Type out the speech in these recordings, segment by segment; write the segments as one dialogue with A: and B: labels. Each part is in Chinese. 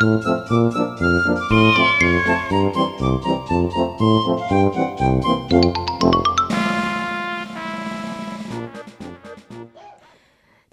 A: 听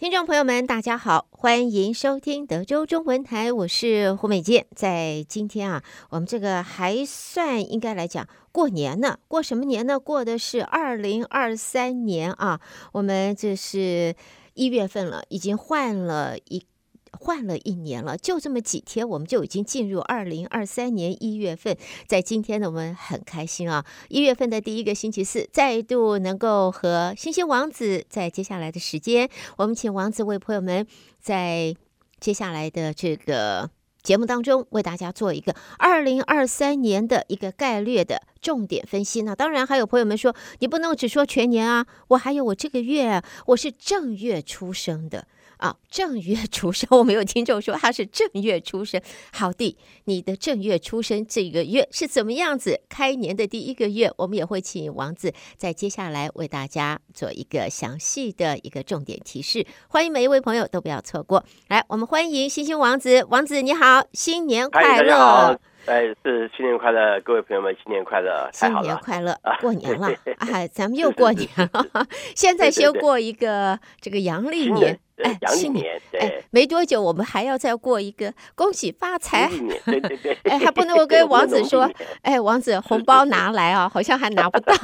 A: 众朋友们，大家好，欢迎收听德州中文台，我是胡美健。在今天啊，我们这个还算应该来讲过年呢，过什么年呢？过的是二零二三年啊，我们这是一月份了，已经换了一。换了一年了，就这么几天，我们就已经进入二零二三年一月份。在今天呢，我们很开心啊！一月份的第一个星期四，再度能够和星星王子在接下来的时间，我们请王子为朋友们在接下来的这个节目当中，为大家做一个二零二三年的一个概略的重点分析。那当然，还有朋友们说，你不能只说全年啊，我还有我这个月，我是正月出生的。啊，正月出生，我们有听众说他是正月出生。好的，你的正月出生这个月是怎么样子？开年的第一个月，我们也会请王子在接下来为大家做一个详细的一个重点提示。欢迎每一位朋友都不要错过。来，我们欢迎星星王子，王子你好，新年快乐！
B: 哎，是新年快乐，各位朋友们，新年快乐！
A: 新年快乐，过年了，哎，咱们又过年了。现在先过一个这个阳历年。哎，新年哎，没多久我们还要再过一个恭喜发财。
B: 对对对，
A: 哎，还不能够跟王子说，哎，王子红包拿来啊，好像还拿不到。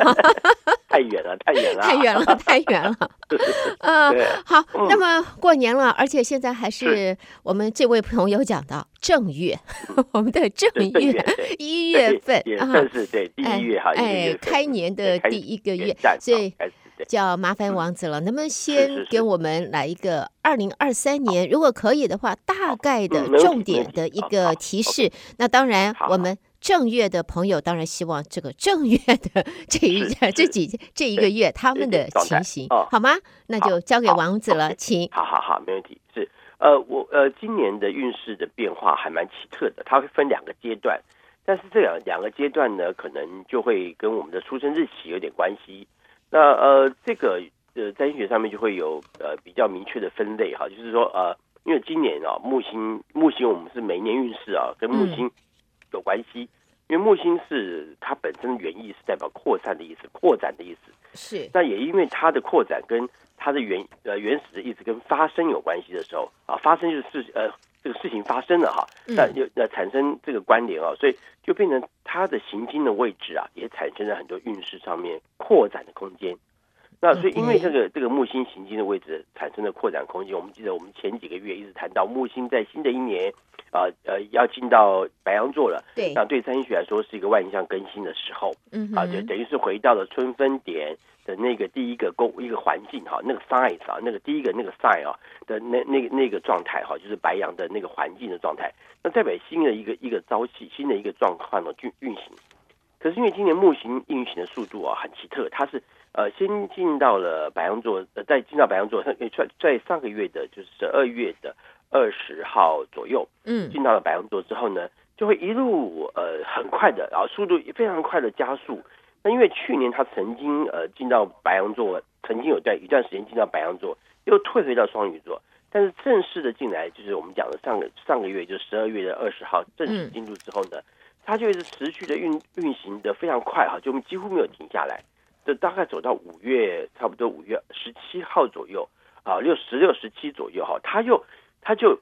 B: 太远了，太远了，
A: 太远了，太远了。嗯，好，那么过年了，而且现在还是我们这位朋友讲到正月，我们的正月一月份
B: 啊，是对第一月哈，
A: 哎，开年的第一个月，所以。就要麻烦王子了，能不能先给我们来一个二零二三年？如果可以的话，大概的重点的一个提示。那当然，我们正月的朋友当然希望这个正月的 这一这几这一个月他们的情形好吗？那就交给王子了，请。
B: 好好好，没问题。是呃，我呃，今年的运势的变化还蛮奇特的，它会分两个阶段，但是这两两个阶段呢，可能就会跟我们的出生日期有点关系。那呃，这个呃，在医学上面就会有呃比较明确的分类哈，就是说呃，因为今年啊木星木星我们是每年运势啊跟木星有关系，因为木星是它本身的原意是代表扩散的意思，扩展的意思
A: 是。
B: 那也因为它的扩展跟它的原呃原始的意思跟发生有关系的时候啊，发生就是事呃这个事情发生了哈，那有那产生这个关联啊，所以就变成它的行经的位置啊，也产生了很多运势上面扩展的空间。那所以因为这个这个木星行进的位置产生的扩展空间，我们记得我们前几个月一直谈到木星在新的一年啊呃，呃要进到白羊座了，
A: 对，
B: 那对三星学来说是一个万象更新的时候，嗯啊，就等于是回到了春分点。的那个第一个公一个环境哈，那个 size 啊，那个第一个那个 sign 啊的那那个那个状态哈，就是白羊的那个环境的状态，那代表新的一个一个朝气，新的一个状况的运运行。可是因为今年木星运行的速度啊很奇特，它是呃先进到了白羊座，呃在进到白羊座，在在上个月的就是十二月的二十号左右，嗯，进到了白羊座之后呢，就会一路呃很快的，然后速度非常快的加速。那因为去年他曾经呃进到白羊座，曾经有段一段时间进到白羊座，又退回到双鱼座，但是正式的进来，就是我们讲的上个上个月，就十二月的二十号正式进入之后呢，它就一直持续的运运行的非常快哈，就几乎没有停下来，就大概走到五月差不多五月十七号左右啊，六十六十七左右哈，他又他就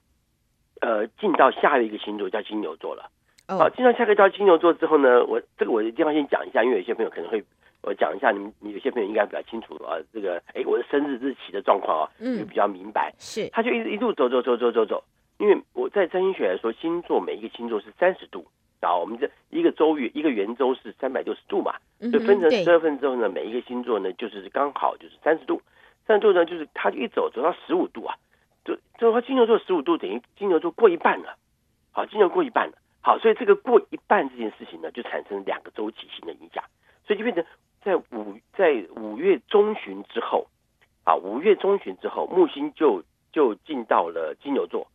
B: 呃进到下一个星座叫金牛座了。好，进到下个叫金牛座之后呢，我这个我的地方先讲一下，因为有些朋友可能会我讲一下，你们你有些朋友应该比较清楚啊，这个哎我的生日日期的状况啊，就，比较明白。
A: 是，
B: 他就一一路走走走走走走，因为我在占星学来说，星座每一个星座是三十度，然后我们这一个周月一个圆周是三百六十度嘛，就分成十二份之后呢，每一个星座呢就是刚好就是三十度，三十度呢就是它就一走走到十五度啊，就就他金牛座十五度等于金牛座过一半了，好，金牛过一半了。好，所以这个过一半这件事情呢，就产生两个周期性的影响，所以就变成在五在五月中旬之后，啊，五月中旬之后，木星就就进到了金牛座，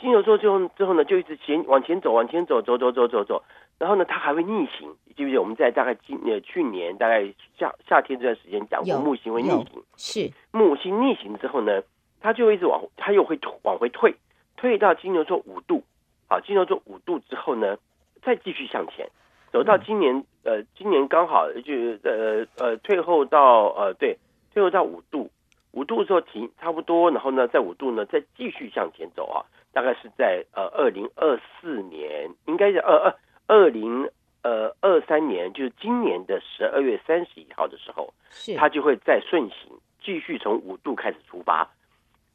B: 金牛座之后之后呢，就一直前往前走，往前走，走走走走走，然后呢，它还会逆行，记不记得我们在大概今呃去年大概夏夏天这段时间讲过，木星会逆行，
A: 是。
B: 木星逆行之后呢，它就一直往，它又会往回退，退到金牛座五度。好，金牛座五度之后呢，再继续向前。走到今年，呃，今年刚好就呃呃退后到呃对，退后到五度，五度之后停差不多，然后呢，在五度呢再继续向前走啊，大概是在呃二零二四年，应该是二二二零呃二三年，就是今年的十二月三十一号的时候，是。它就会再顺行，继续从五度开始出发。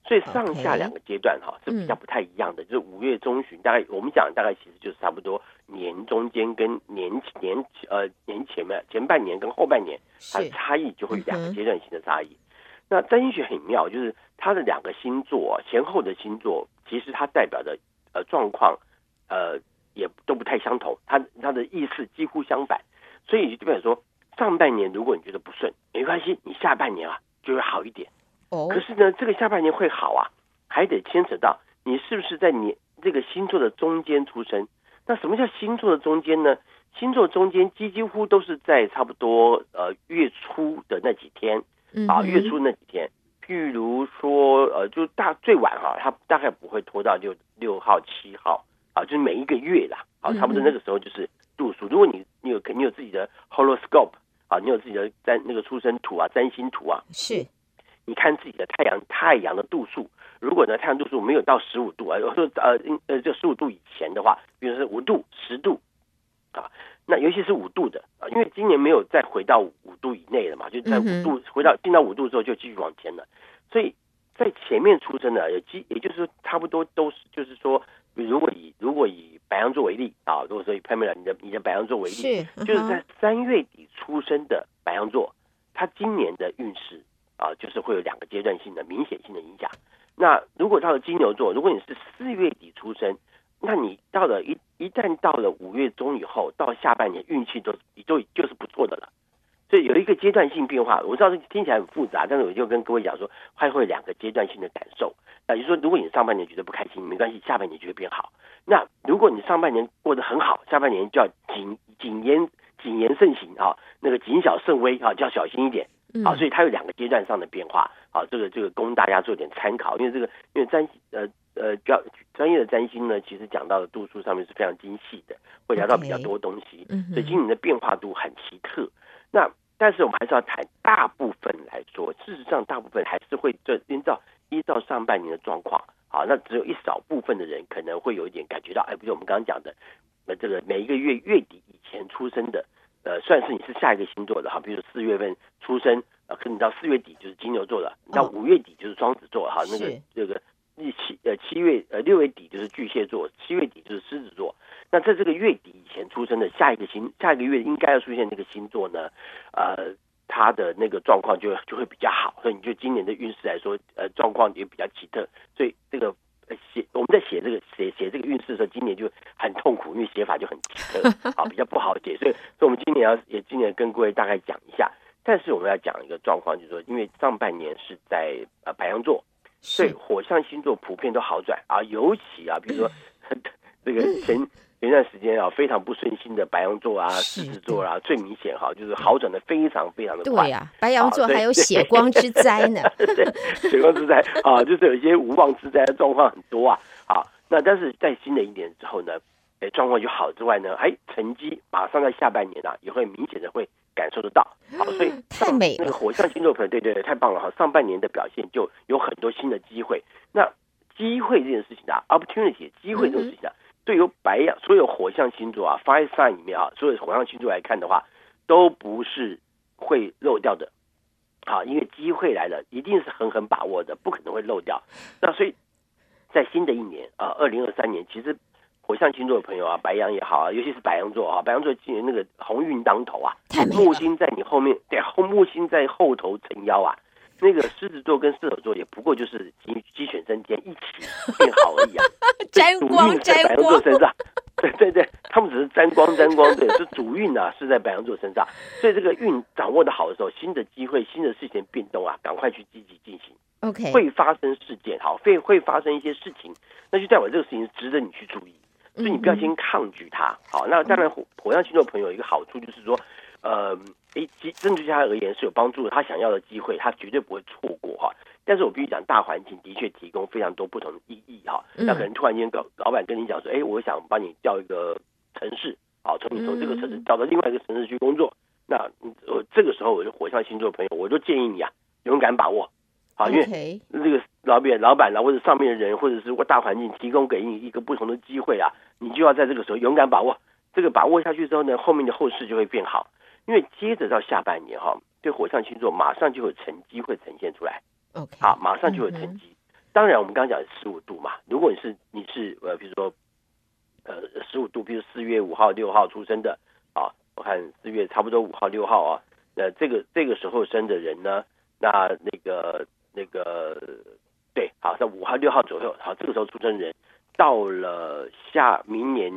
B: 所以上下两个阶段哈是比较不太一样的，就是五月中旬，大概我们讲大概其实就是差不多年中间跟年年呃年前面前半年跟后半年它的差异就会两个阶段性的差异。那占星学很妙，就是它的两个星座前后的星座，其实它代表的呃状况呃也都不太相同，它它的意思几乎相反。所以就代表说，上半年如果你觉得不顺，没关系，你下半年啊就会好一点。哦可是呢，这个下半年会好啊，还得牵扯到你是不是在你这个星座的中间出生。那什么叫星座的中间呢？星座中间几几乎都是在差不多呃月初的那几天啊，月初那几天。譬如说呃，就大最晚哈、啊，它大概不会拖到六六号七号啊，就是每一个月啦啊，差不多那个时候就是度数。如果你你有肯定有自己的 horoscope 啊，你有自己的占那个出生图啊，占星图啊，
A: 是。
B: 你看自己的太阳太阳的度数，如果呢太阳度数没有到十五度啊，说呃呃就十五度以前的话，比如说五度、十度啊，那尤其是五度的啊，因为今年没有再回到五度以内了嘛，就在五度回到进到五度之后就继续往前了，所以在前面出生的，也基也就是说差不多都是就是说，如果以如果以白羊座为例啊，如果说以 Pamela 你的你的白羊座为例，是就是在三月底出生的白羊座，他今年的运势。啊，就是会有两个阶段性的明显性的影响。那如果到了金牛座，如果你是四月底出生，那你到了一一旦到了五月中以后，到下半年运气都都就是不错的了。所以有一个阶段性变化，我知道这听起来很复杂，但是我就跟各位讲说，还会有两个阶段性的感受。那就是说，如果你上半年觉得不开心，没关系，下半年就会变好。那如果你上半年过得很好，下半年就要谨谨言谨言慎行啊，那个谨小慎微啊，就要小心一点。好、啊，所以它有两个阶段上的变化。好、啊，这个这个供大家做点参考，因为这个因为占呃呃较专业的占星呢，其实讲到的度数上面是非常精细的，会聊到比较多东西。所以今年的变化度很奇特。那但是我们还是要谈大部分来说，事实上大部分还是会这依照依照上半年的状况。好，那只有一少部分的人可能会有一点感觉到，哎，不是我们刚刚讲的，那这个每一个月月底以前出生的。呃，算是你是下一个星座的哈，比如说四月份出生，呃，可能到四月底就是金牛座了，到五月底就是双子座哈，那个这个七呃七月呃六月底就是巨蟹座，七月底就是狮子座。那在这个月底以前出生的下一个星下一个月应该要出现这个星座呢，呃，它的那个状况就就会比较好，所以你就今年的运势来说，呃，状况也比较奇特，所以这个。写我们在写这个写写这个运势的时候，今年就很痛苦，因为写法就很奇特 啊，比较不好写，所以所以我们今年要也今年跟各位大概讲一下。但是我们要讲一个状况，就是说，因为上半年是在呃白羊座，所以火象星座普遍都好转啊，尤其啊，比如说 这个前。前段时间啊，非常不顺心的白羊座啊、狮子座啊，最明显哈，就是好转的非常非常的快。
A: 对呀、啊，白羊座还有血光之灾呢。
B: 对，血光之灾啊，就是有一些无妄之灾的状况很多啊。好，那但是在新的一年之后呢，哎，状况就好之外呢，哎，成绩马上在下半年啊，也会明显的会感受得到。好，所以
A: 太美了。
B: 那个火象星座朋友，对对对，太棒了哈！上半年的表现就有很多新的机会。那机会这件事情啊，opportunity 机会这种事情啊。嗯对于白羊，所有火象星座啊，Fire Sign 里面啊，所有火象星座来看的话，都不是会漏掉的，好，因为机会来了，一定是狠狠把握的，不可能会漏掉。那所以在新的一年啊，二零二三年，其实火象星座的朋友啊，白羊也好啊，尤其是白羊座啊，白羊座今年那个鸿运当头啊，木星在你后面，对，后木星在后头撑腰啊。那个狮子座跟射手座也不过就是鸡鸡犬升天一起变好而已啊，
A: 沾 光沾光，
B: 在白羊座身上，对对对，他们只是沾光沾光，对，是主运啊，是在白羊座身上，所以这个运掌握的好的时候，新的机会、新的事情变动啊，赶快去积极进行。
A: OK，
B: 会发生事件，好，会会发生一些事情，那就代表这个事情值得你去注意，所以你不要先抗拒它。好，那当然火火象星座朋友一个好处就是说，呃，诶，针对他而言是有帮助的，他想要的机会，他绝对不会错过哈。但是我必须讲，大环境的确提供非常多不同的意义哈。那可能突然间老老板跟你讲说，哎，我想帮你调一个城市，好，从你从这个城市调到另外一个城市去工作，那我这个时候我就火象星座朋友，我就建议你啊，勇敢把握。好，因为这个老板、老板啊，或者上面的人，或者是大环境提供给你一个不同的机会啊，你就要在这个时候勇敢把握。这个把握下去之后呢，后面的后事就会变好。因为接着到下半年哈，对火象星座马上就有成绩会呈现出来。
A: OK，
B: 好，马上就有成绩。当然，我们刚刚讲的十五度嘛，如果你是你是呃，比如说呃十五度，比如四月五号、六号出生的啊，我看四月差不多五号、六号啊，那这个这个时候生的人呢，那那个那个对，好，在五号、六号左右，好，这个时候出生的人到了下明年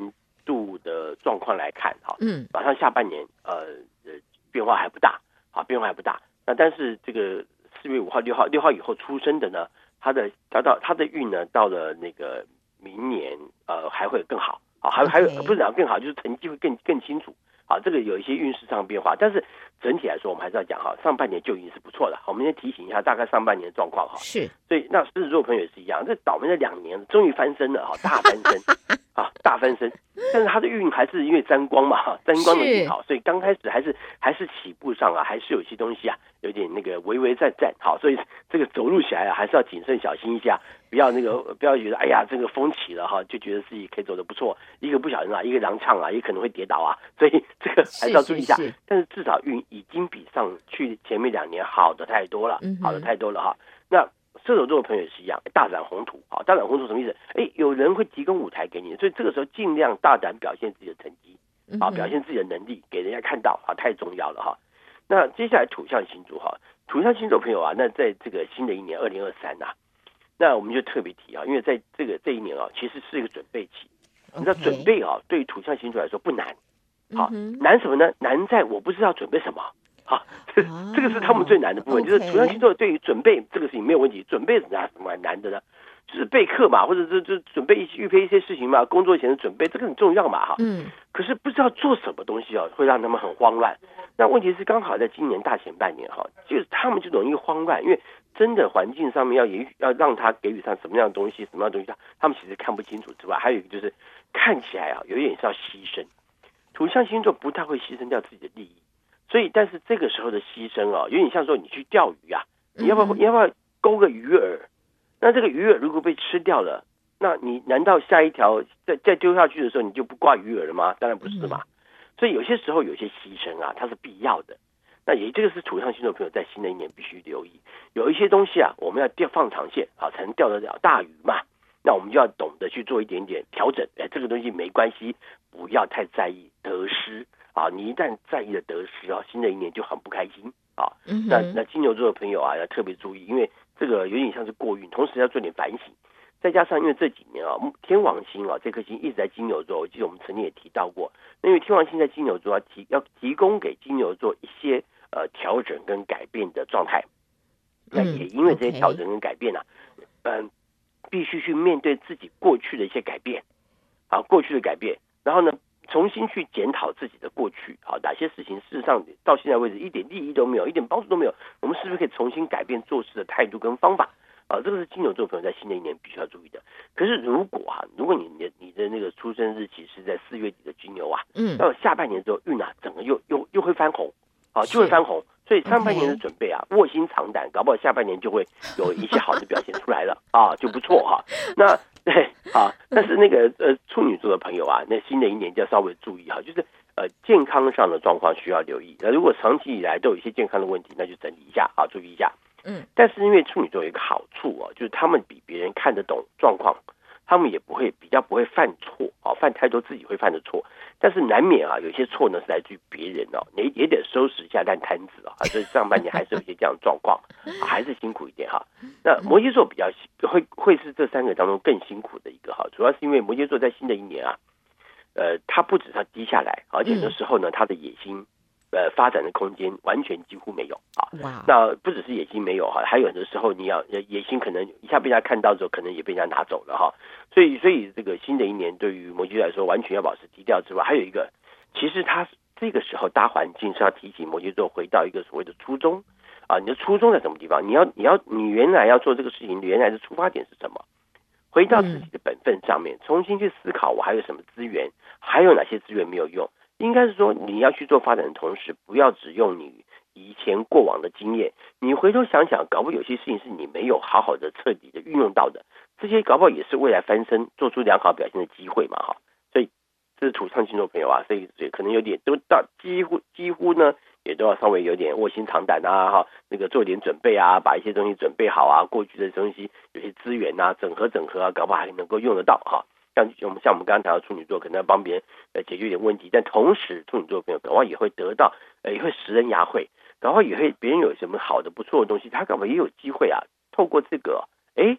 B: 度的状况来看，哈，嗯，马上下半年呃呃变化还不大，好，变化还不大。那但是这个。四月五号、六号、六号以后出生的呢，他的达到他的运呢，到了那个明年，呃，还会更好啊，还还有不是讲更好，就是成绩会更更清楚啊。这个有一些运势上的变化，但是整体来说，我们还是要讲哈，上半年就已经是不错的。我们先提醒一下，大概上半年的状况哈。
A: 是，
B: 所以那狮子座朋友也是一样，这倒霉了两年终于翻身了哈，大翻身 啊，大翻身。但是他的运还是因为沾光嘛，沾光的运好，所以刚开始还是还是起步上啊，还是有些东西啊。有点那个微微在在，好，所以这个走路起来啊，还是要谨慎小心一下，不要那个不要觉得哎呀这个风起了哈，就觉得自己可以走得不错，一个不小心啊，一个踉跄啊，也可能会跌倒啊，所以这个还是要注意一下。是是是，但是至少运已经比上去前面两年好的太多了，好的太多了哈。那射手座的朋友也是一样，大展宏图，啊，大展宏图什么意思？哎，有人会提供舞台给你，所以这个时候尽量大胆表现自己的成绩，啊，表现自己的能力给人家看到啊，太重要了哈。那接下来土象星座哈，土象星座朋友啊，那在这个新的一年二零二三呐，那我们就特别提啊，因为在这个这一年啊，其实是一个准备期。你知道准备啊，对于土象星座来说不难，好难什么呢？难在我不知道准备什么。好，这这个是他们最难的部分，就是土象星座对于准备这个事情没有问题，准备什么什么难的呢？就是备课嘛，或者是就准备一些预备一些事情嘛，工作前的准备这个很重要嘛，哈。嗯。可是不知道做什么东西啊，会让他们很慌乱。那问题是刚好在今年大前半年哈，就是他们就容易慌乱，因为真的环境上面要给要让他给予上什么样的东西，什么样的东西，他他们其实看不清楚之外，还有一个就是看起来啊，有一点是要牺牲。土象星座不太会牺牲掉自己的利益，所以但是这个时候的牺牲啊，有点像说你去钓鱼啊，你要不要你要不要勾个鱼饵？那这个鱼饵如果被吃掉了，那你难道下一条再再丢下去的时候，你就不挂鱼饵了吗？当然不是嘛。所以有些时候有些牺牲啊，它是必要的。那也这个是土象星座朋友在新的一年必须留意，有一些东西啊，我们要钓放长线啊，才能钓得了大鱼嘛。那我们就要懂得去做一点点调整。哎，这个东西没关系，不要太在意得失啊。你一旦在意了得失啊，新的一年就很不开心啊。那那金牛座的朋友啊，要特别注意，因为。这个有点像是过运，同时要做点反省。再加上因为这几年啊，天王星啊这颗星一直在金牛座，我记得我们曾经也提到过。那因为天王星在金牛座啊提要提供给金牛座一些呃调整跟改变的状态。那也因为这些调整跟改变呢、啊，嗯、呃，必须去面对自己过去的一些改变啊，过去的改变，然后呢，重新去检讨自己的过去，啊，哪些事情事实上到现在为止一点利益都没有，一点帮助都没有，我们是不是可以重新改变做事的态度跟方法？啊，这个是金牛座朋友在新的一年必须要注意的。可是如果啊，如果你的你的那个出生日期是在四月底的金牛啊，嗯，到下半年之后运啊，整个又又又会翻红，啊，就会翻红。所以上半年的准备啊，卧薪尝胆，搞不好下半年就会有一些好的表现出来了啊，就不错哈。那对 啊，但是那个呃处女座的朋友啊，那新的一年就要稍微注意哈，就是呃健康上的状况需要留意。那如果长期以来都有一些健康的问题，那就整理一下啊，注意一下。嗯，但是因为处女座有一个好处啊，就是他们比别人看得懂状况。他们也不会比较不会犯错啊，犯太多自己会犯的错，但是难免啊，有些错呢是来自于别人哦，也也得收拾一下烂摊子啊，所以上半年还是有一些这样的状况，还是辛苦一点哈。那摩羯座比较会会是这三个当中更辛苦的一个哈，主要是因为摩羯座在新的一年啊，呃，他不止他低下来，而且有时候呢，他的野心。呃，发展的空间完全几乎没有啊。哇！那不只是野心没有哈，还有很多时候你要野心可能一下被人家看到之后，可能也被人家拿走了哈。所以，所以这个新的一年对于摩羯座来说，完全要保持低调之外，还有一个，其实他这个时候大环境是要提醒摩羯座回到一个所谓的初衷啊。你的初衷在什么地方？你要，你要，你原来要做这个事情，原来的出发点是什么？回到自己的本分上面，重新去思考，我还有什么资源，还有哪些资源没有用。应该是说，你要去做发展的同时，不要只用你以前过往的经验。你回头想想，搞不好有些事情是你没有好好的彻底的运用到的。这些搞不好也是未来翻身、做出良好表现的机会嘛，哈。所以这是土象星座朋友啊，所以可能有点都到几乎几乎呢，也都要稍微有点卧薪尝胆啊，哈，那个做点准备啊，把一些东西准备好啊，过去的东西有些资源啊，整合整合啊，搞不好还能够用得到哈。像我们像我们刚刚谈到处女座，可能要帮别人呃解决一点问题，但同时处女座朋友搞不好也会得到，呃也会拾人牙慧，搞不好也会别人有什么好的不错的东西，他搞不好也有机会啊，透过这个哎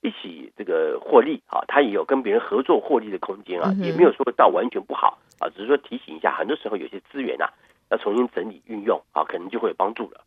B: 一起这个获利啊，他也有跟别人合作获利的空间啊，也没有说到完全不好啊，只是说提醒一下，很多时候有些资源啊要重新整理运用啊，可能就会有帮助了。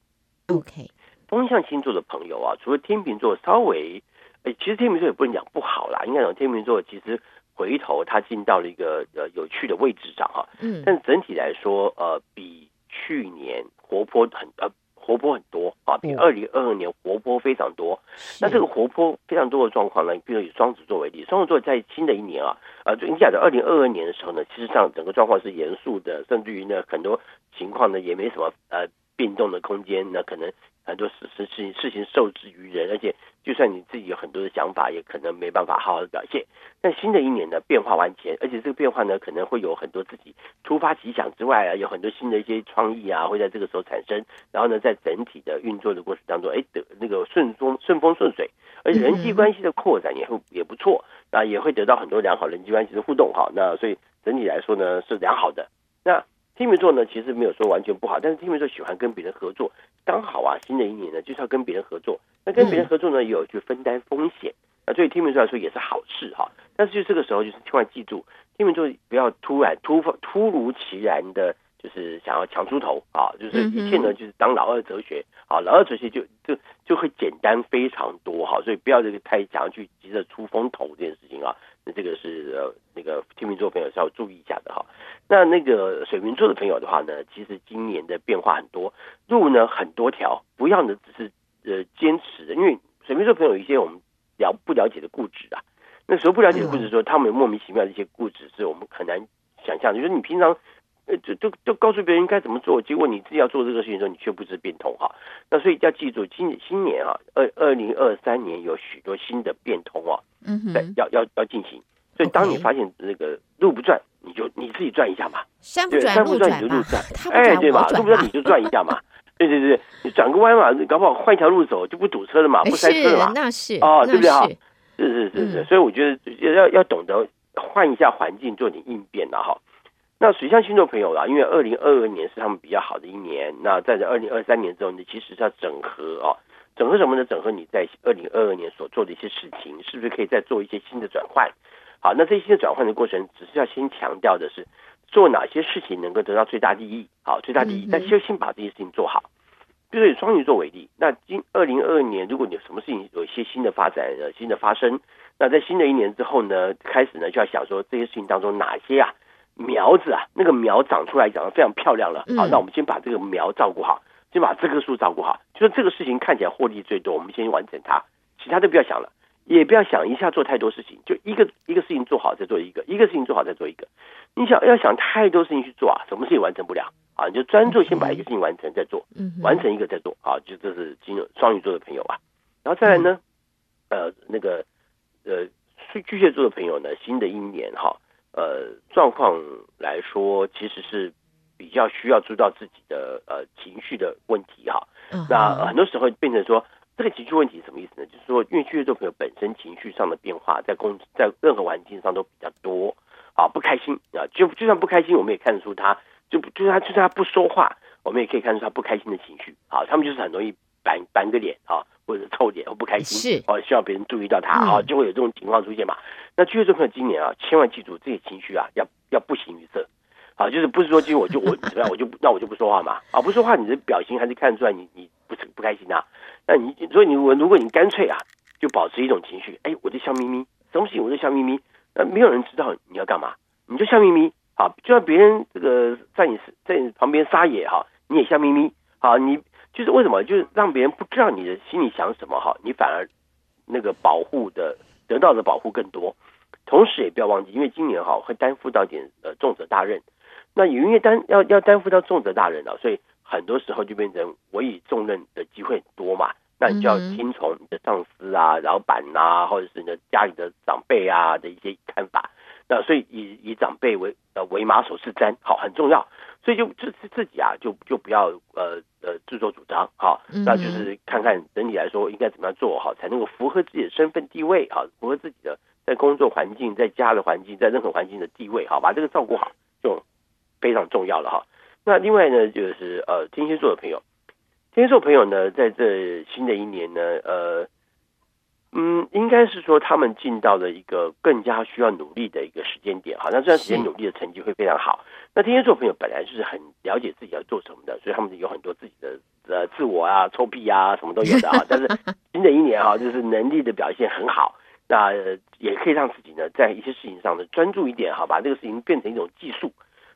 A: OK，
B: 风象星座的朋友啊，除了天秤座稍微。哎，其实天秤座也不能讲不好啦，应该讲天秤座其实回头它进到了一个呃有趣的位置上哈，嗯，但整体来说呃比去年活泼很呃活泼很多啊，比二零二二年活泼非常多。那这个活泼非常多的状况呢，比如以双子座为例，双子座在新的一年啊，呃，就你讲的二零二二年的时候呢，其实上整个状况是严肃的，甚至于呢很多情况呢也没什么呃变动的空间，那可能。很多事事情事情受制于人，而且就算你自己有很多的想法，也可能没办法好好的表现。但新的一年呢，变化万千，而且这个变化呢，可能会有很多自己突发奇想之外啊，有很多新的一些创意啊，会在这个时候产生。然后呢，在整体的运作的过程当中，哎，得那个顺风顺风顺水，而且人际关系的扩展也会也不错，那也会得到很多良好人际关系的互动哈。那所以整体来说呢，是良好的。那天秤座呢，其实没有说完全不好，但是天秤座喜欢跟别人合作，刚好啊，新的一年呢就是要跟别人合作。那跟别人合作呢，也有去分担风险，那对天秤座来说也是好事哈。但是就这个时候，就是千万记住，天秤座不要突然突突如其然的，就是想要抢出头啊，就是一切呢就是当老二哲学啊，老二哲学就就就会简单非常多哈，所以不要这个太想要去急着出风头这件事情啊。那这个是呃那个天秤座朋友是要注意一下的哈。那那个水瓶座的朋友的话呢，其实今年的变化很多，路呢很多条，不要呢只是呃坚持的，因为水瓶座朋友有一些我们了不了解的固执啊。那时候不了解的固执说，他们莫名其妙的一些固执是我们很难想象的。就是你平常呃就就就告诉别人应该怎么做，结果你自己要做这个事情的时候，你却不知变通哈。那所以要记住，今新年啊，二二零二三年有许多新的变通啊，嗯哼，要要要进行。所以当你发现那个路不转。你就你自己转一下嘛，
A: 山不转你就路转嘛，
B: 哎，对吧？路不转你就转一下嘛，对对对，你转个弯嘛，搞不好换一条路走就不堵车了嘛，不塞车了嘛，
A: 那是
B: 哦，对不对哈？是是是是，所以我觉得要要懂得换一下环境，做点应变的哈。那水象星座朋友啦，因为二零二二年是他们比较好的一年，那在这二零二三年之后，你其实是要整合啊，整合什么呢？整合你在二零二二年所做的一些事情，是不是可以再做一些新的转换？好，那这些转换的过程，只是要先强调的是做哪些事情能够得到最大利益。好，最大利益，但就先把这些事情做好。比如说以双鱼座为例，那今二零二二年，如果你有什么事情有一些新的发展、呃新的发生，那在新的一年之后呢，开始呢就要想说这些事情当中哪些啊苗子啊，那个苗长出来长得非常漂亮了。好，那我们先把这个苗照顾好，先把这棵树照顾好，就说这个事情看起来获利最多，我们先完成它，其他都不要想了。也不要想一下做太多事情，就一个一个事情做好再做一个，一个事情做好再做一个。你想要想太多事情去做啊，什么事情完成不了啊？你就专注先把一个事情完成再做，完成一个再做啊。就这是金双鱼座的朋友啊。然后再来呢，呃，那个呃，巨蟹座的朋友呢，新的一年哈，呃，状况来说其实是比较需要注意到自己的呃情绪的问题哈。那很多时候变成说。这个情绪问题是什么意思呢？就是说，因为巨蟹座朋友本身情绪上的变化，在工在任何环境上都比较多啊，不开心啊，就就算不开心，我们也看得出他，就就是他，就算他不说话，我们也可以看出他不开心的情绪啊。他们就是很容易板板个脸啊，或者臭脸或不开心，
A: 是。
B: 哦，希望别人注意到他，啊、嗯，就会有这种情况出现嘛。那巨蟹座朋友今年啊，千万记住这些情绪啊，要要不形于色，啊，就是不是说今天我就我怎么样，我就那我就不说话嘛，啊，不说话，你的表情还是看得出来你你不是不开心啊。那你所以你我如果你干脆啊，就保持一种情绪，哎，我就笑眯眯，什么事情我就笑眯眯，那没有人知道你要干嘛，你就笑眯眯，啊，就算别人这个在你在你旁边撒野哈，你也笑眯眯，好，你就是为什么，就是让别人不知道你的心里想什么哈，你反而那个保护的得到的保护更多，同时也不要忘记，因为今年哈会担负到点呃重责大任，那也因为担要要担负到重责大任了，所以很多时候就变成委以重任的机会多嘛。那你就要听从你的上司啊、老板啊，或者是你的家里的长辈啊的一些看法。那所以以以长辈为呃为马首是瞻，好很重要。所以就自自己啊，就就不要呃呃自作主张，好，那就是看看整体来说应该怎么样做好，才能够符合自己的身份地位啊，符合自己的在工作环境、在家的环境、在任何环境的地位，好，把这个照顾好就非常重要了哈。那另外呢，就是呃天蝎座的朋友。天蝎座朋友呢，在这新的一年呢，呃，嗯，应该是说他们进到了一个更加需要努力的一个时间点，好，那这段时间努力的成绩会非常好。那天蝎座朋友本来就是很了解自己要做什么的，所以他们有很多自己的呃自我啊、臭屁啊什么都有的啊。但是新的一年啊，就是能力的表现很好，那也可以让自己呢在一些事情上呢专注一点，好，把这个事情变成一种技术。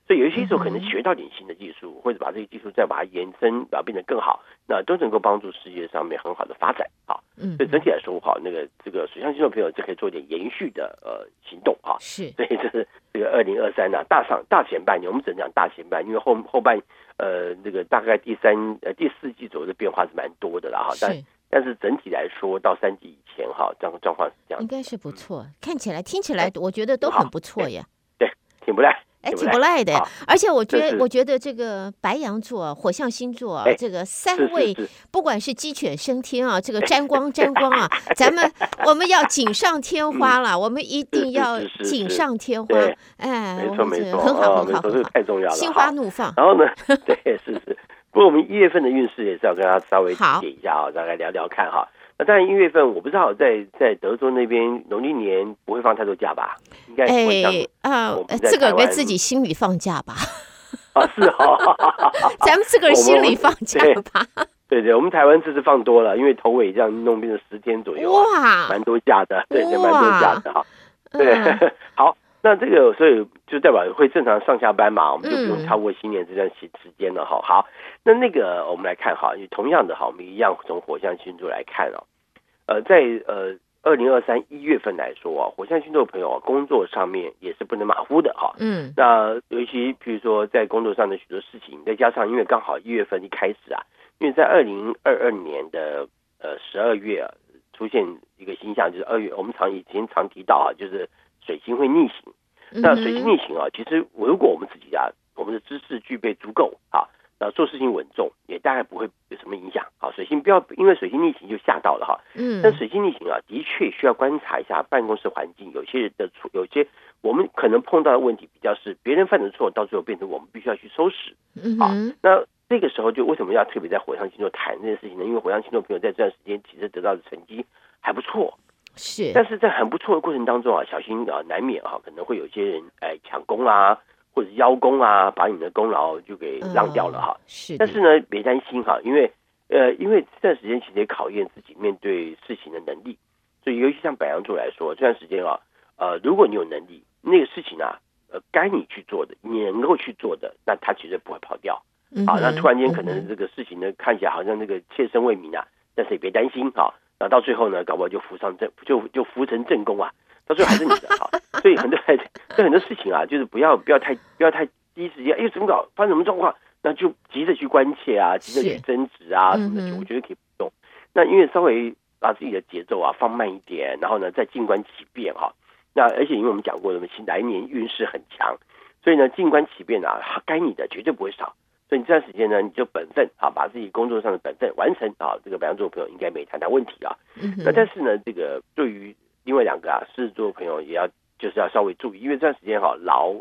B: 所以有一些时候可能学到点新的技术，或者把这些技术再把它延伸，把它变得更好，那都能够帮助世界上面很好的发展啊。嗯，所以整体来说哈，那个这个水象星座朋友就可以做点延续的呃行动啊。是，所以这是这个二零二三呢大上大前半年，我们只能讲大前半，因为后后半呃那个大概第三呃第四季左右的变化是蛮多的了哈。但但是整体来说到三季以前哈，这样的状况是这样，应
A: 该是不错，看起来听起来我觉得都很不错呀。
B: 对，挺不赖。
A: 哎，挺不赖的，而且我觉得，我觉得这个白羊座、火象星座，这个三位，不管是鸡犬升天啊，这个沾 光沾光啊，咱们 我们要锦上添花了，我们一定要锦上添花。哎，
B: 没错没错，
A: 很好很好，
B: 这个太重要了，
A: 心花怒放。
B: 然后呢，对，是是。不过我们一月份的运势也是要跟大家稍微解一下啊，大概聊聊看哈。那当然，一月份我不知道在在德州那边农历年不会放太多假吧？应该哎啊，
A: 这个给自己心里放假吧。
B: 啊，是哈，
A: 咱们自个儿心里放假吧。
B: 对对，我们台湾这次放多了，因为头尾这样弄变成十天左右，哇，蛮多假的，对，蛮多假的哈。对，好，那这个所以就代表会正常上下班嘛，我们就不用超过新年这段时时间了哈。好。那那个，我们来看哈，同样的哈，我们一样从火象星座来看哦，呃，在呃二零二三一月份来说啊，火象星座的朋友啊，工作上面也是不能马虎的哈。嗯。那尤其比如说在工作上的许多事情，再加上因为刚好一月份一开始啊，因为在二零二二年的呃十二月啊，出现一个星象，就是二月，我们常以前常提到啊，就是水星会逆行。那水星逆行啊，其实如果我们自己啊，我们的知识具备足够啊。那，做事情稳重，也大概不会有什么影响。好，水星不要因为水星逆行就吓到了哈。嗯。但水星逆行啊，的确需要观察一下办公室环境，有些人的错，有些我们可能碰到的问题比较是别人犯的错，到最后变成我们必须要去收拾。嗯。好，那这个时候就为什么要特别在火象星座谈这件事情呢？因为火象星座朋友在这段时间其实得到的成绩还不错。是。但是在很不错的过程当中啊，小心啊，难免啊，可能会有些人哎抢功啊。或者邀功啊，把你的功劳就给让掉了哈。嗯、是，但是呢，别担心哈，因为呃，因为这段时间其实也考验自己面对事情的能力。所以，尤其像白羊座来说，这段时间啊，呃，如果你有能力，那个事情啊，呃，该你去做的，你能够去做的，那他绝对不会跑掉。嗯、啊，那突然间可能这个事情呢，看起来好像那个妾身未明啊，但是也别担心啊，那到最后呢，搞不好就扶上正，就就扶成正宫啊。到最后还是你的哈，所以很多 对很多事情啊，就是不要不要太不要太第一时间，哎，怎么搞，发生什么状况，那就急着去关切啊，急着去争执啊什么的，我觉得可以不用。那因为稍微把自己的节奏啊放慢一点，然后呢再静观其变哈。那而且因为我们讲过，什么新来年运势很强，所以呢静观其变啊，该你的绝对不会少。所以你这段时间呢，你就本分啊，把自己工作上的本分完成啊，这个白羊座的朋友应该没太大问题啊。那但是呢，这个对于另外两个啊，狮子座的朋友也要就是要稍微注意，因为这段时间哈劳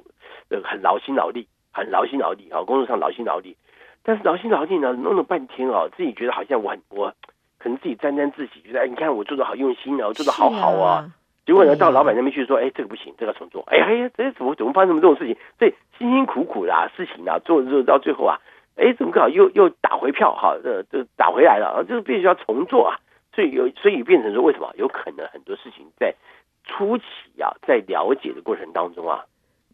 B: 呃很劳心劳力，很劳心劳力啊，工作上劳心劳力。但是劳心劳力呢，弄了半天啊，自己觉得好像我很我可可能自己沾沾自喜，觉得哎，你看我做的好用心啊，我做的好好啊。结果呢，到老板那边去说，哎，这个不行，这个重做。哎呀，这怎么怎么发生这么这种事情？所以辛辛苦苦的啊，事情啊，做做到最后啊，哎，怎么搞又又打回票哈？这这打回来了啊，这个必须要重做啊。所以有所以变成说，为什么有可能很多事情在初期啊，在了解的过程当中啊，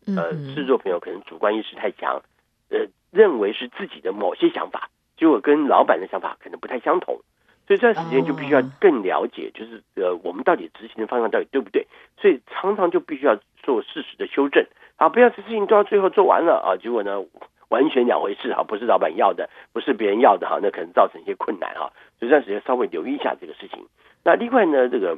B: 呃，制作朋友可能主观意识太强，呃，认为是自己的某些想法，结果跟老板的想法可能不太相同。所以这段时间就必须要更了解，就是呃，我们到底执行的方向到底对不对？所以常常就必须要做事实的修正啊，不要这事情都要最后做完了啊，结果呢，完全两回事哈，不是老板要的，不是别人要的哈，那可能造成一些困难哈。所以这段时间稍微留意一下这个事情。那另外呢，这个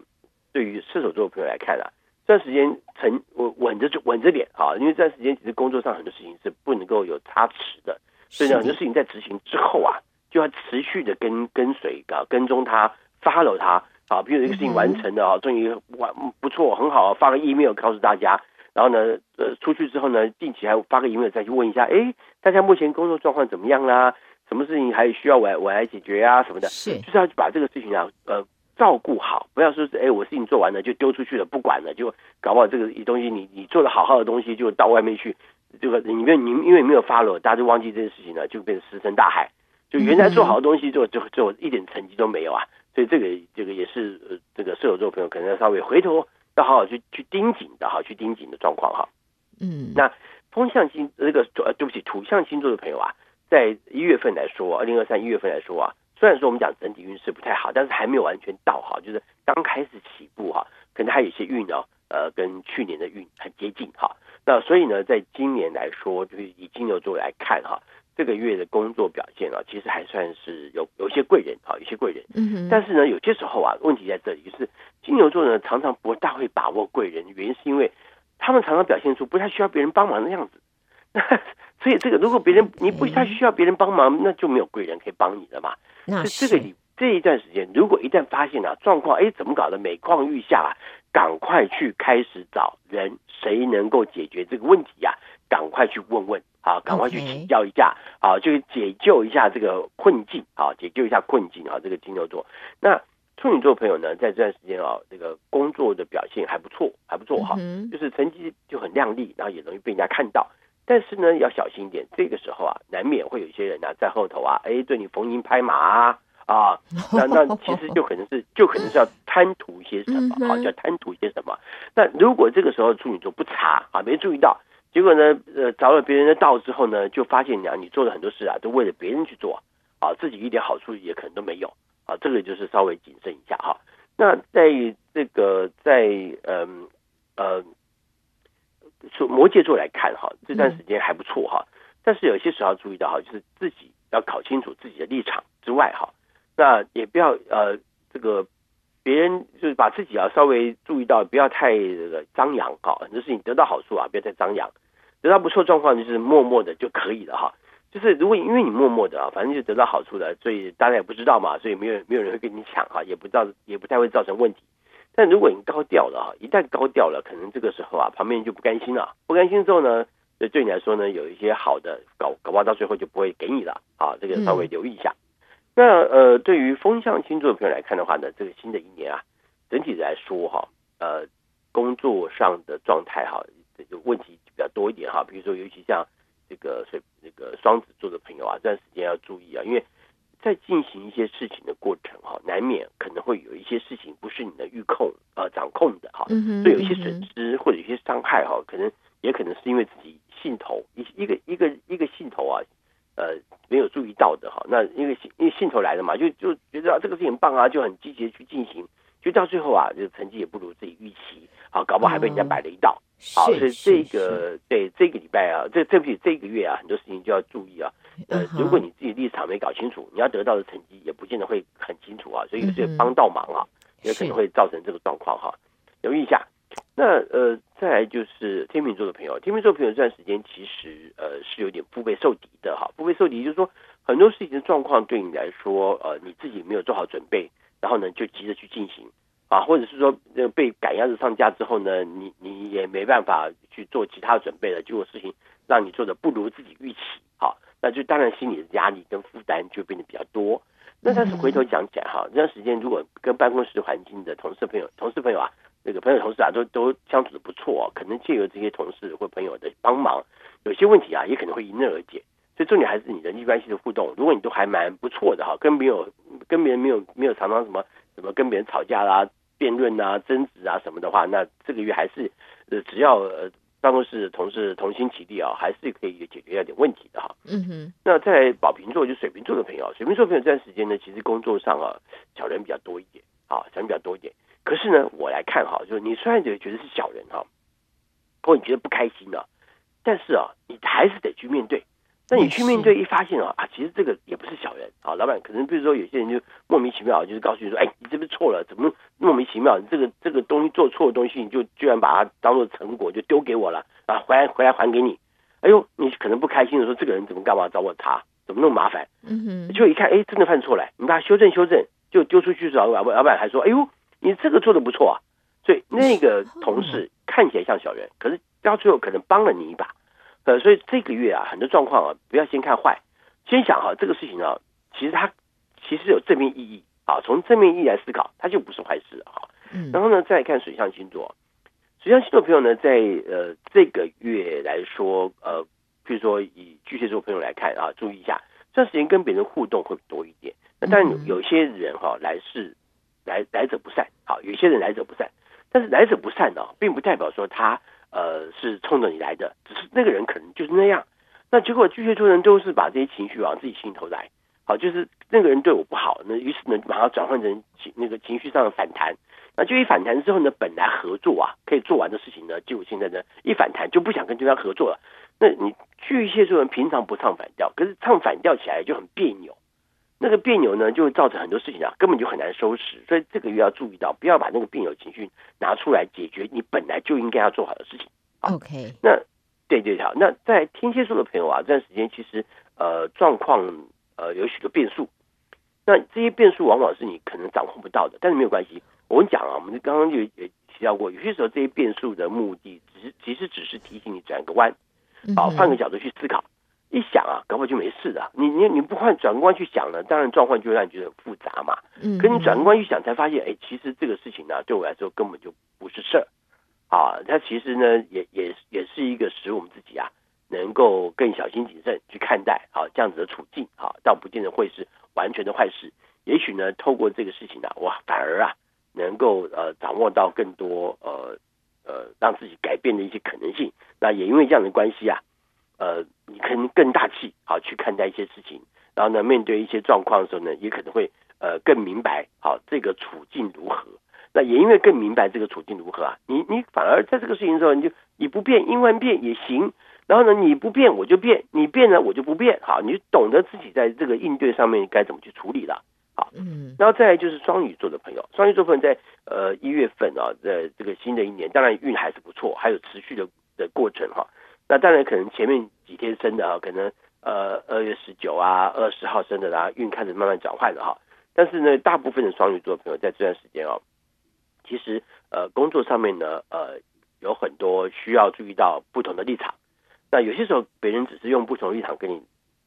B: 对于射手座的朋友来看啊，这段时间沉稳稳着就稳着点啊，因为这段时间其实工作上很多事情是不能够有差池的，所以呢，很多事情在执行之后啊。就要持续的跟跟随啊，跟踪他，follow 他啊。比如一个事情完成了啊，终于完不错，很好，发个 email 告诉大家。然后呢，呃，出去之后呢，定期还发个 email 再去问一下，哎，大家目前工作状况怎么样啦？什么事情还需要我来我来解决啊？什么的，是，就是要把这个事情啊，呃，照顾好，不要说是哎，我事情做完了就丢出去了，不管了，就搞不好这个东西你你做的好好的东西就到外面去，这个你没有你因为没有 follow，大家就忘记这件事情了，就变成石沉大海。就原来做好的东西，就就就一点成绩都没有啊！所以这个这个也是呃，这个射手座朋友可能要稍微回头要好好去去盯紧的哈，去盯紧的状况哈。嗯，那风象星这个呃，对不起，土象星座的朋友啊，在一月份来说，二零二三一月份来说啊，虽然说我们讲整体运势不太好，但是还没有完全到哈，就是刚开始起步哈，可能还有一些运哦，呃，跟去年的运很接近哈。那所以呢，在今年来说，就是以金牛座来看哈。这个月的工作表现啊，其实还算是有有一些贵人啊，有些贵人。嗯哼。但是呢，有些时候啊，问题在这里，就是金牛座呢常常不大会把握贵人，原因是因为他们常常表现出不太需要别人帮忙的样子。那所以这个如果别人你不太需要别人帮忙，那就没有贵人可以帮你了嘛。那这个你这一段时间，如果一旦发现啊状况，哎，怎么搞的每况愈下啊，赶快去开始找人，谁能够解决这个问题呀？赶快去问问。好，赶快去请教一下，好，就解救一下这个困境，好，解救一下困境啊！这个金牛座，那处女座朋友呢，在这段时间啊，这个工作的表现还不错，还不错哈，就是成绩就很亮丽，然后也容易被人家看到。但是呢，要小心一点，这个时候啊，难免会有一些人呢、啊、在后头啊，哎，对你逢迎拍马啊，啊，那那其实就可能是，就可能是要贪图一些什么，好，要贪图一些什么。那如果这个时候处女座不查啊，没注意到。结果呢，呃，着了别人的道之后呢，就发现你啊，你做的很多事啊，都为了别人去做啊，自己一点好处也可能都没有啊，这个就是稍微谨慎一下哈。那在这个在嗯呃，从、呃、摩羯座来看哈，这段时间还不错哈，但是有些时候注意到哈，就是自己要搞清楚自己的立场之外哈，那也不要呃这个。别人就是把自己要稍微注意到，不要太这个张扬哈，很多事情得到好处啊，不要太张扬，得到不错状况就是默默的就可以了哈。就是如果因为你默默的啊，反正就得到好处了，所以大家也不知道嘛，所以没有没有人会跟你抢哈，也不造也不太会造成问题。但如果你高调了哈，一旦高调了，可能这个时候啊，旁边人就不甘心了，不甘心之后呢，对对你来说呢，有一些好的搞搞不好到最后就不会给你了啊，这个稍微留意一下。那呃，对于风象星座的朋友来看的话呢，这个新的一年啊，整体来说哈，呃，工作上的状态哈，这个问题比较多一点哈。比如说，尤其像这个水这个双子座的朋友啊，这段时间要注意啊，因为在进行一些事情的过程哈，难免可能会有一些事情不是你的预控呃掌控的哈，所以有一些损失或者一些伤害哈，可能也可能是因为自己兴头一一个一个一个兴头啊。呃，没有注意到的哈，那因为因为兴头来了嘛，就就觉得啊这个事情很棒啊，就很积极的去进行，就到最后啊，就成绩也不如自己预期，好，搞不好还被人家摆了一道，好，所以这个对这个礼拜啊，这对不起这个月啊，很多事情就要注意啊，呃，如果你自己立场没搞清楚，你要得到的成绩也不见得会很清楚啊，所以有些帮倒忙啊，也可能会造成这个状况哈，留意一下。那呃，再来就是天秤座的朋友，天秤座朋友这段时间其实呃是有点腹背受敌的哈，腹背受敌就是说很多事情的状况对你来说呃你自己没有做好准备，然后呢就急着去进行啊，或者是说呃被赶鸭子上架之后呢，你你也没办法去做其他准备了，结果事情让你做的不如自己预期，好，那就当然心里的压力跟负担就变得比较多。那但是回头讲起来哈，这段时间如果跟办公室环境的同事朋友、同事朋友啊，那个朋友同事啊，都都相处的不错，可能借由这些同事或朋友的帮忙，有些问题啊，也可能会迎刃而解。所以重点还是你人际关系的互动。如果你都还蛮不错的哈，跟没有跟别人没有没有常常什么什么跟别人吵架啦、辩论啊、争执啊什么的话，那这个月还是呃只要呃办公室的同事同心协力啊，还是可以解决掉点问题的哈。
A: 嗯哼。
B: 那在宝瓶座就水瓶座的朋友，水瓶座朋友这段时间呢，其实工作上啊小人比较多一点啊，小人比较多一点。可是呢，我来看哈，就是你虽然觉得觉得是小人哈，或你觉得不开心了，但是啊，你还是得去面对。那你去面对，一发现啊啊，其实这个也不是小人啊。老板可能比如说有些人就莫名其妙，就是告诉你说，哎，你这边错了，怎么莫名其妙？你这个这个东西做错的东西，你就居然把它当做成果就丢给我了啊，回来回来还给你。哎呦，你可能不开心的说，这个人怎么干嘛找我查？怎么那么麻烦？
A: 嗯哼。
B: 就一看，哎，真的犯错了，你把它修正修正，就丢出去找老板，老板还说，哎呦，你这个做的不错啊。所以那个同事看起来像小人，可是到最后可能帮了你一把。呃，所以这个月啊，很多状况啊，不要先看坏，先想哈、啊，这个事情啊，其实它其实有正面意义啊，从正面意义来思考，它就不是坏事啊。嗯。然后呢，再看水象星座，水象星座朋友呢，在呃这个月来说，呃，譬如说以巨蟹座朋友来看啊，注意一下，这段时间跟别人互动会多一点。那当然有有些人哈、啊，来是来来者不善，好，有些人来者不善，但是来者不善呢、啊，并不代表说他。呃，是冲着你来的，只是那个人可能就是那样。那结果巨蟹座人都是把这些情绪往自己心头来，好，就是那个人对我不好，那于是呢，马上转换成情那个情绪上的反弹。那就一反弹之后呢，本来合作啊可以做完的事情呢，结果现在呢一反弹就不想跟对方合作了。那你巨蟹座人平常不唱反调，可是唱反调起来就很别扭。那个别扭呢，就会造成很多事情啊，根本就很难收拾。所以这个月要注意到，不要把那个别扭情绪拿出来解决你本来就应该要做好的事情。
A: OK，
B: 那对对好。那在天蝎座的朋友啊，这段时间其实呃状况呃有许多变数。那这些变数往往是你可能掌控不到的，但是没有关系。我们讲啊，我们刚刚就也提到过，有些时候这些变数的目的，只是其实只是提醒你转个弯，好，换个角度去思考。一想啊，搞不好就没事的。你你你不换转个弯去想呢，当然状况就会让你觉得很复杂嘛。嗯。可你转个弯去想，才发现，哎，其实这个事情呢，对我来说根本就不是事儿。啊，它其实呢，也也也是一个使我们自己啊，能够更小心谨慎去看待啊这样子的处境啊，倒不见得会是完全的坏事。也许呢，透过这个事情呢，哇，反而啊，能够呃掌握到更多呃呃让自己改变的一些可能性。那也因为这样的关系啊。呃，你可能更大气，好去看待一些事情，然后呢，面对一些状况的时候呢，也可能会呃更明白，好这个处境如何。那也因为更明白这个处境如何啊，你你反而在这个事情的时候，你就你不变应万变也行。然后呢，你不变我就变，你变了我就不变。好，你懂得自己在这个应对上面该怎么去处理了。好，嗯，然后再来就是双鱼座的朋友，双鱼座朋友在呃一月份啊，在这个新的一年，当然运还是不错，还有持续的的过程哈。那当然，可能前面几天生的啊，可能呃二月十九啊、二十号生的啦、啊，运开始慢慢转换了哈。但是呢，大部分的双鱼座朋友在这段时间哦，其实呃工作上面呢，呃有很多需要注意到不同的立场。那有些时候别人只是用不同的立场跟你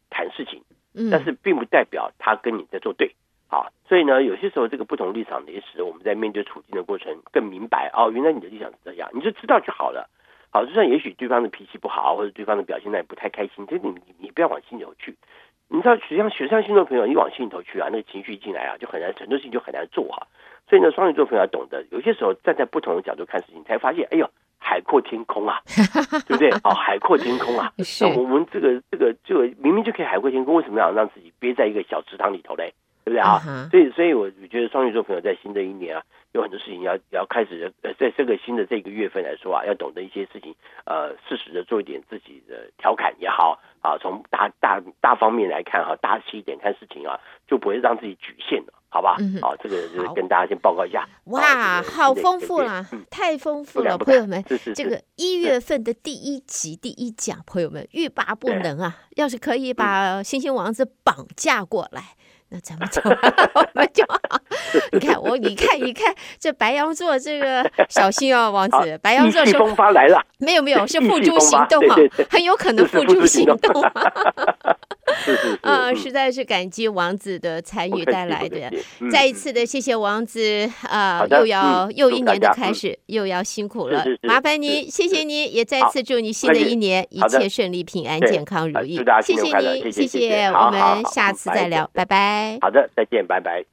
B: 谈事情，但是并不代表他跟你在作对。好，所以呢，有些时候这个不同立场也使得我们在面对处境的过程更明白哦，原来你的立场是这样，你就知道就好了。好，就算也许对方的脾气不好，或者对方的表现那也不太开心，这你你你不要往心里头去。你知道，实际上水象星座朋友，你往心里头去啊，那个情绪一进来啊，就很难，很多事情就很难做哈。所以呢，双鱼座朋友要懂得，有些时候站在不同的角度看事情，才发现，哎呦，海阔天空啊，对不对？哦，海阔天空啊，那我们这个这个这个明明就可以海阔天空，为什么要让自己憋在一个小池塘里头嘞？对不对啊？所以，所以我觉得双鱼座朋友在新的一年啊。有很多事情要要开始呃，在这个新的这个月份来说啊，要懂得一些事情，呃，适时的做一点自己的调侃也好啊，从大大大方面来看哈，大气一点看事情啊，就不会让自己局限了，好吧？嗯，好，这个就是跟大家先报告一下。
A: 哇，好丰富了，太丰富了，朋友们，这个一月份的第一集第一讲，朋友们欲罢不能啊！要是可以把星星王子绑架过来。那咱们就我们就你看我你看你看这白羊座这个小心哦，王子，白羊座是
B: 风发来了，
A: 没有没有是付诸行动啊，很有可能付诸行动啊。啊，实在是感激王子的参与带来的，再一次的谢谢王子啊，又要又一年的开始，又要辛苦了，麻烦您，谢谢您，也再次祝你新的一年一切顺利、平安、健康、如意，谢谢您，谢谢，我们下次再聊，拜拜
B: 好的，再见，拜拜。